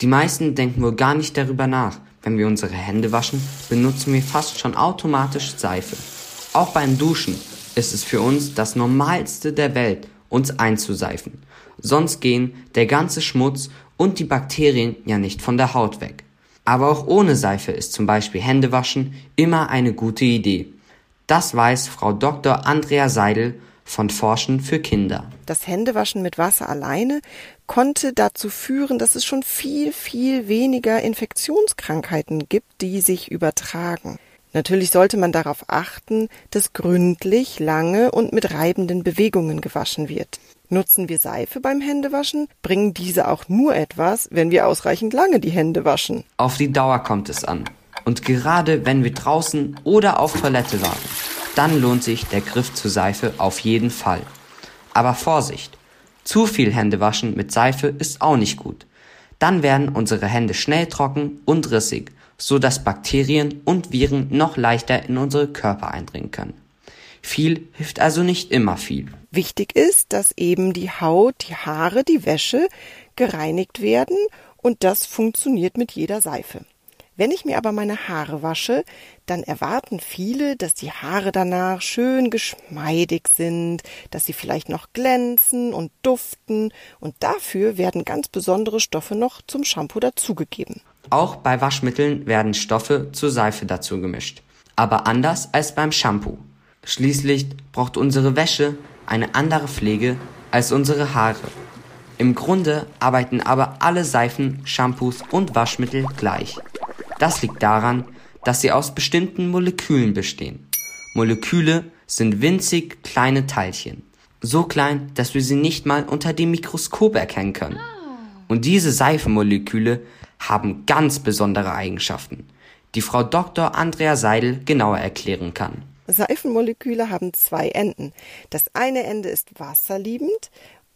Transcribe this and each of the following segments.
Die meisten denken wohl gar nicht darüber nach. Wenn wir unsere Hände waschen, benutzen wir fast schon automatisch Seife. Auch beim Duschen ist es für uns das Normalste der Welt, uns einzuseifen. Sonst gehen der ganze Schmutz und die Bakterien ja nicht von der Haut weg. Aber auch ohne Seife ist zum Beispiel Händewaschen immer eine gute Idee. Das weiß Frau Dr. Andrea Seidel von Forschen für Kinder. Das Händewaschen mit Wasser alleine konnte dazu führen, dass es schon viel, viel weniger Infektionskrankheiten gibt, die sich übertragen. Natürlich sollte man darauf achten, dass gründlich, lange und mit reibenden Bewegungen gewaschen wird. Nutzen wir Seife beim Händewaschen, bringen diese auch nur etwas, wenn wir ausreichend lange die Hände waschen. Auf die Dauer kommt es an. Und gerade wenn wir draußen oder auf Toilette waren, dann lohnt sich der Griff zur Seife auf jeden Fall. Aber Vorsicht! Zu viel Händewaschen mit Seife ist auch nicht gut. Dann werden unsere Hände schnell trocken und rissig, so dass Bakterien und Viren noch leichter in unsere Körper eindringen können. Viel hilft also nicht immer viel. Wichtig ist, dass eben die Haut, die Haare, die Wäsche gereinigt werden und das funktioniert mit jeder Seife. Wenn ich mir aber meine Haare wasche, dann erwarten viele, dass die Haare danach schön geschmeidig sind, dass sie vielleicht noch glänzen und duften, und dafür werden ganz besondere Stoffe noch zum Shampoo dazugegeben. Auch bei Waschmitteln werden Stoffe zur Seife dazu gemischt, aber anders als beim Shampoo. Schließlich braucht unsere Wäsche eine andere Pflege als unsere Haare. Im Grunde arbeiten aber alle Seifen, Shampoos und Waschmittel gleich. Das liegt daran, dass sie aus bestimmten Molekülen bestehen. Moleküle sind winzig kleine Teilchen. So klein, dass wir sie nicht mal unter dem Mikroskop erkennen können. Und diese Seifenmoleküle haben ganz besondere Eigenschaften, die Frau Dr. Andrea Seidel genauer erklären kann. Seifenmoleküle haben zwei Enden. Das eine Ende ist wasserliebend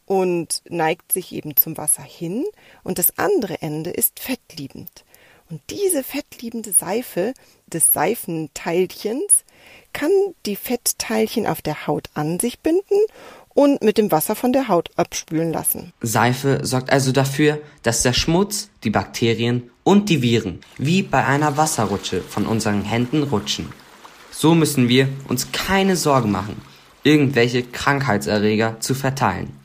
und neigt sich eben zum Wasser hin und das andere Ende ist fettliebend. Und diese fettliebende Seife des Seifenteilchens kann die Fettteilchen auf der Haut an sich binden und mit dem Wasser von der Haut abspülen lassen. Seife sorgt also dafür, dass der Schmutz, die Bakterien und die Viren wie bei einer Wasserrutsche von unseren Händen rutschen. So müssen wir uns keine Sorgen machen, irgendwelche Krankheitserreger zu verteilen.